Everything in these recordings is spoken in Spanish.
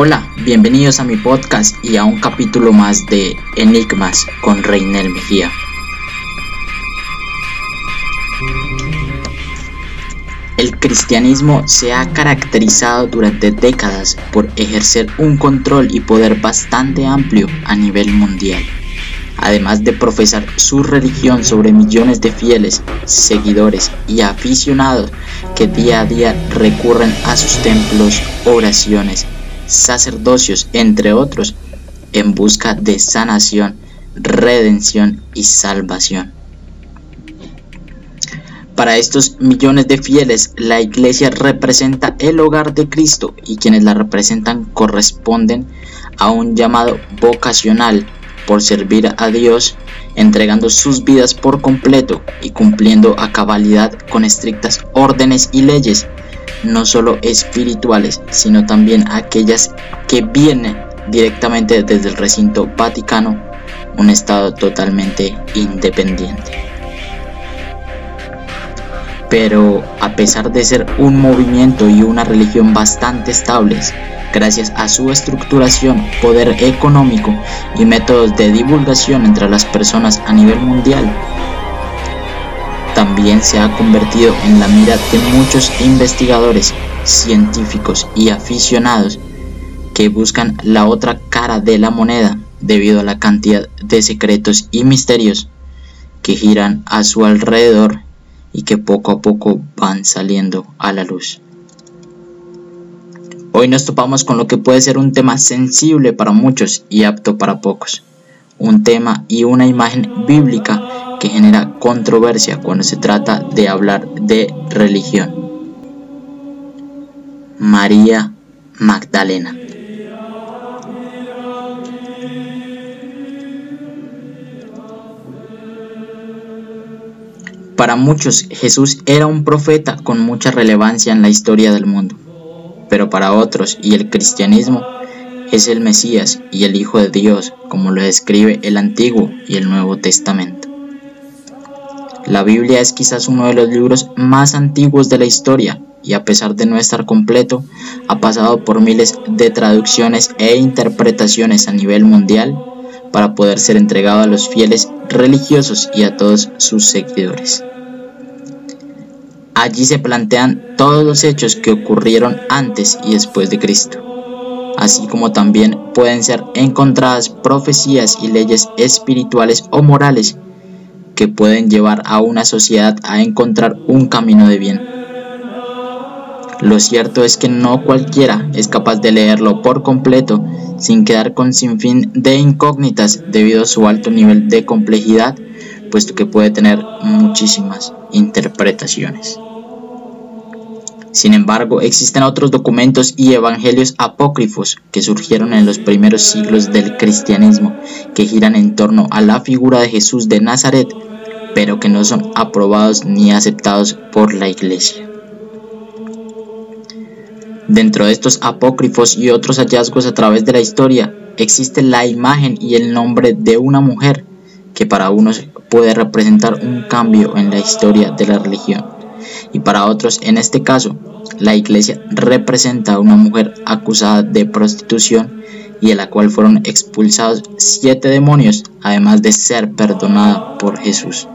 Hola, bienvenidos a mi podcast y a un capítulo más de Enigmas con Reinel Mejía. El cristianismo se ha caracterizado durante décadas por ejercer un control y poder bastante amplio a nivel mundial, además de profesar su religión sobre millones de fieles, seguidores y aficionados que día a día recurren a sus templos, oraciones, sacerdocios, entre otros, en busca de sanación, redención y salvación. Para estos millones de fieles, la iglesia representa el hogar de Cristo y quienes la representan corresponden a un llamado vocacional por servir a Dios, entregando sus vidas por completo y cumpliendo a cabalidad con estrictas órdenes y leyes no solo espirituales, sino también aquellas que vienen directamente desde el recinto vaticano, un estado totalmente independiente. Pero a pesar de ser un movimiento y una religión bastante estables, gracias a su estructuración, poder económico y métodos de divulgación entre las personas a nivel mundial, también se ha convertido en la mira de muchos investigadores, científicos y aficionados que buscan la otra cara de la moneda debido a la cantidad de secretos y misterios que giran a su alrededor y que poco a poco van saliendo a la luz. Hoy nos topamos con lo que puede ser un tema sensible para muchos y apto para pocos. Un tema y una imagen bíblica que genera controversia cuando se trata de hablar de religión. María Magdalena. Para muchos Jesús era un profeta con mucha relevancia en la historia del mundo, pero para otros y el cristianismo es el Mesías y el Hijo de Dios, como lo describe el Antiguo y el Nuevo Testamento. La Biblia es quizás uno de los libros más antiguos de la historia y a pesar de no estar completo, ha pasado por miles de traducciones e interpretaciones a nivel mundial para poder ser entregado a los fieles religiosos y a todos sus seguidores. Allí se plantean todos los hechos que ocurrieron antes y después de Cristo, así como también pueden ser encontradas profecías y leyes espirituales o morales que pueden llevar a una sociedad a encontrar un camino de bien. Lo cierto es que no cualquiera es capaz de leerlo por completo sin quedar con sinfín de incógnitas debido a su alto nivel de complejidad, puesto que puede tener muchísimas interpretaciones. Sin embargo, existen otros documentos y evangelios apócrifos que surgieron en los primeros siglos del cristianismo, que giran en torno a la figura de Jesús de Nazaret pero que no son aprobados ni aceptados por la Iglesia. Dentro de estos apócrifos y otros hallazgos a través de la historia, existe la imagen y el nombre de una mujer que para unos puede representar un cambio en la historia de la religión y para otros, en este caso, la iglesia representa a una mujer acusada de prostitución y de la cual fueron expulsados siete demonios, además de ser perdonada por Jesús.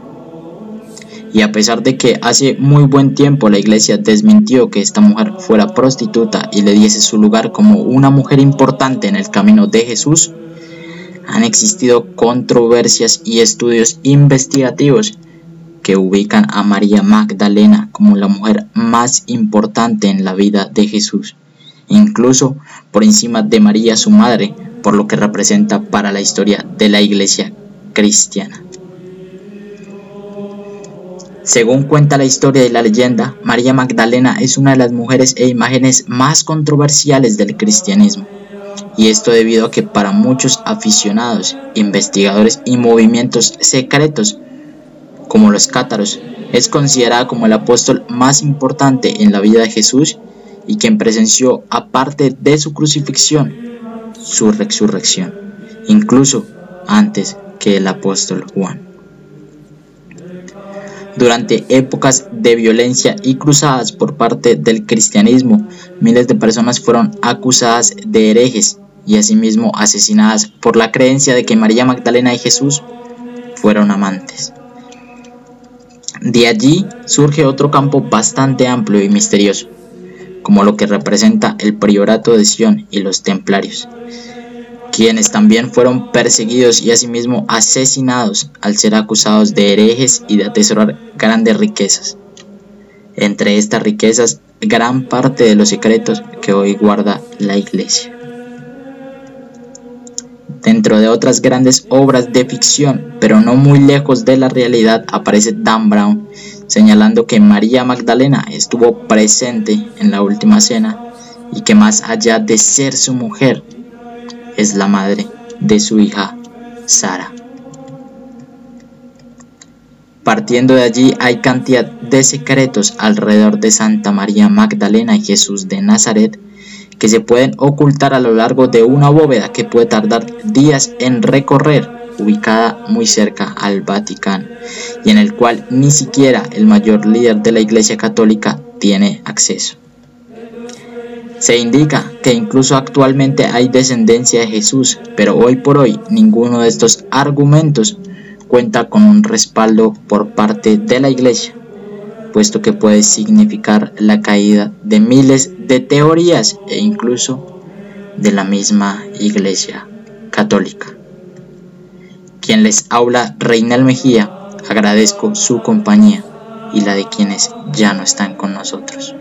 Y a pesar de que hace muy buen tiempo la iglesia desmintió que esta mujer fuera prostituta y le diese su lugar como una mujer importante en el camino de Jesús, han existido controversias y estudios investigativos que ubican a María Magdalena como la mujer más importante en la vida de Jesús, incluso por encima de María su madre, por lo que representa para la historia de la iglesia cristiana. Según cuenta la historia y la leyenda, María Magdalena es una de las mujeres e imágenes más controversiales del cristianismo. Y esto debido a que para muchos aficionados, investigadores y movimientos secretos, como los cátaros, es considerada como el apóstol más importante en la vida de Jesús y quien presenció, aparte de su crucifixión, su resurrección, incluso antes que el apóstol Juan. Durante épocas de violencia y cruzadas por parte del cristianismo, miles de personas fueron acusadas de herejes y asimismo asesinadas por la creencia de que María Magdalena y Jesús fueron amantes. De allí surge otro campo bastante amplio y misterioso, como lo que representa el priorato de Sion y los templarios, quienes también fueron perseguidos y asimismo asesinados al ser acusados de herejes y de atesorar grandes riquezas. Entre estas riquezas, gran parte de los secretos que hoy guarda la Iglesia. Dentro de otras grandes obras de ficción, pero no muy lejos de la realidad, aparece Dan Brown señalando que María Magdalena estuvo presente en la última cena y que más allá de ser su mujer, es la madre de su hija Sara. Partiendo de allí hay cantidad de secretos alrededor de Santa María Magdalena y Jesús de Nazaret que se pueden ocultar a lo largo de una bóveda que puede tardar días en recorrer, ubicada muy cerca al Vaticano, y en el cual ni siquiera el mayor líder de la Iglesia Católica tiene acceso. Se indica que incluso actualmente hay descendencia de Jesús, pero hoy por hoy ninguno de estos argumentos cuenta con un respaldo por parte de la Iglesia, puesto que puede significar la caída de miles de teorías e incluso de la misma Iglesia Católica. Quien les habla, Reinal Mejía, agradezco su compañía y la de quienes ya no están con nosotros.